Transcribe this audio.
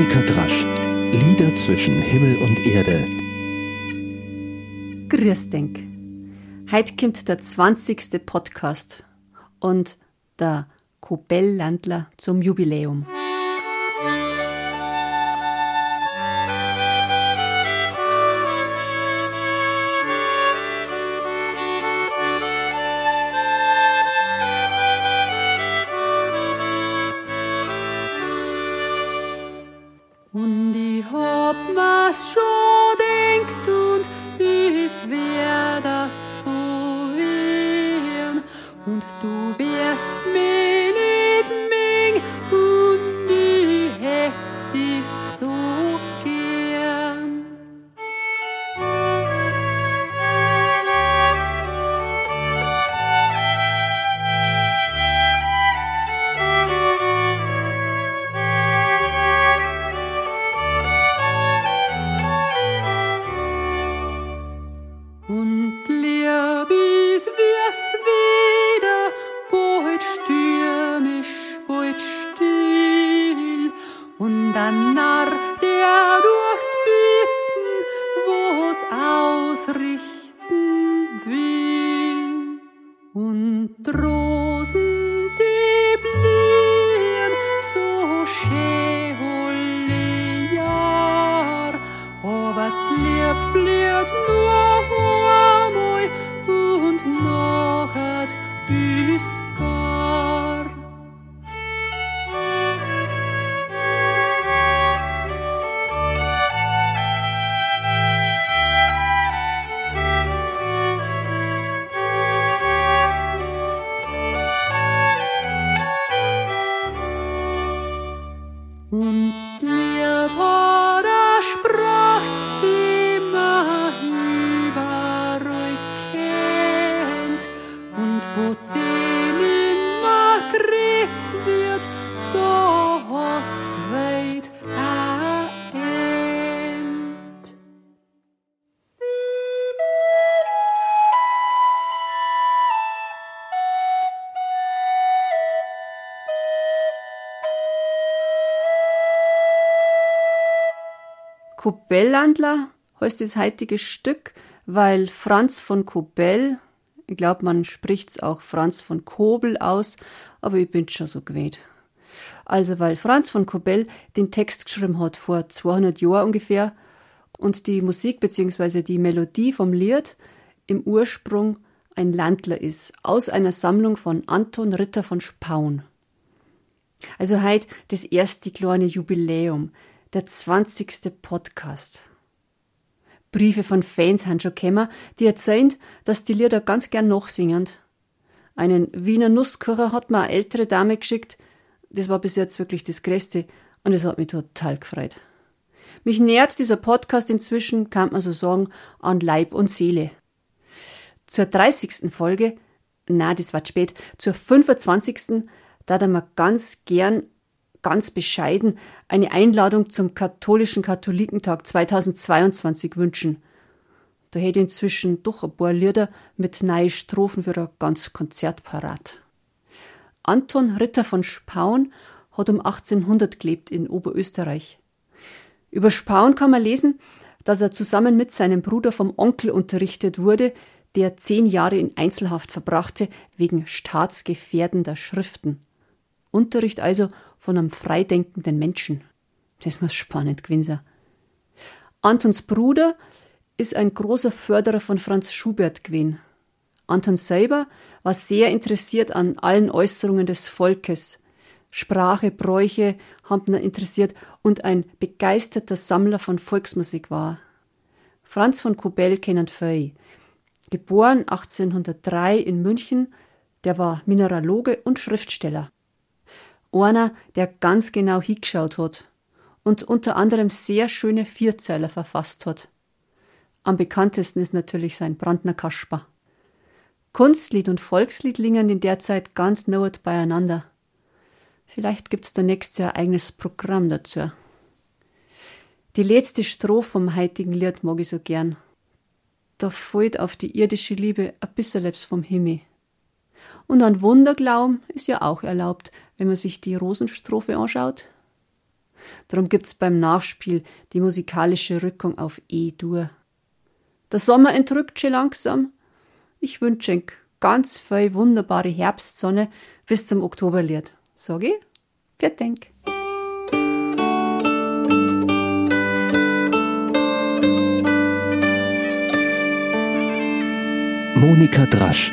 Monika Drasch. Lieder zwischen Himmel und Erde. Grüß denk. Heute kommt der 20. Podcast und der Kobell-Landler zum Jubiläum. es riecht Und Kobellandler heißt das heutige Stück, weil Franz von Kobell, ich glaube, man spricht's auch Franz von Kobel aus, aber ich bin schon so gewählt. Also, weil Franz von Kobell den Text geschrieben hat vor 200 Jahren ungefähr und die Musik bzw. die Melodie vom Lied im Ursprung ein Landler ist, aus einer Sammlung von Anton Ritter von Spaun. Also heute das erste kleine Jubiläum, der 20. Podcast. Briefe von Fans haben schon gekommen, die erzählen, dass die Lieder ganz gern nachsingen. Einen Wiener Nusskuchen hat mir eine ältere Dame geschickt. Das war bis jetzt wirklich das Größte und es hat mich total gefreut. Mich nährt dieser Podcast inzwischen, kann man so sagen, an Leib und Seele. Zur 30. Folge, na, das war spät, zur 25. da er mir ganz gern ganz bescheiden eine Einladung zum katholischen Katholikentag 2022 wünschen. Da hätte inzwischen doch ein paar Lieder mit neuen Strophen für ein ganz Konzert parat. Anton Ritter von Spaun hat um 1800 gelebt in Oberösterreich. Über Spaun kann man lesen, dass er zusammen mit seinem Bruder vom Onkel unterrichtet wurde, der zehn Jahre in Einzelhaft verbrachte wegen staatsgefährdender Schriften. Unterricht also von einem freidenkenden Menschen. Das muss spannend gewesen sein. Antons Bruder ist ein großer Förderer von Franz Schubert gewesen. Anton selber war sehr interessiert an allen Äußerungen des Volkes. Sprache, Bräuche haben ihn interessiert und ein begeisterter Sammler von Volksmusik war. Franz von Kobell kennen viele. Geboren 1803 in München, der war Mineraloge und Schriftsteller. Einer, der ganz genau hingeschaut hat und unter anderem sehr schöne Vierzeiler verfasst hat. Am bekanntesten ist natürlich sein Brandner Kasper. Kunstlied und Volkslied liegen in der Zeit ganz nah beieinander. Vielleicht gibt's da nächstes Jahr ein eigenes Programm dazu. Die letzte Strophe vom heutigen Lied mag ich so gern. Da fällt auf die irdische Liebe ein bisschen vom Himmel. Und an Wunderglauben ist ja auch erlaubt, wenn man sich die Rosenstrophe anschaut. Darum gibt's beim Nachspiel die musikalische Rückung auf E-Dur. Der Sommer entrückt schon langsam. Ich wünsche euch ganz viel wunderbare Herbstsonne bis zum Oktoberlied. Sag ich? Vielen Dank. Monika Drasch,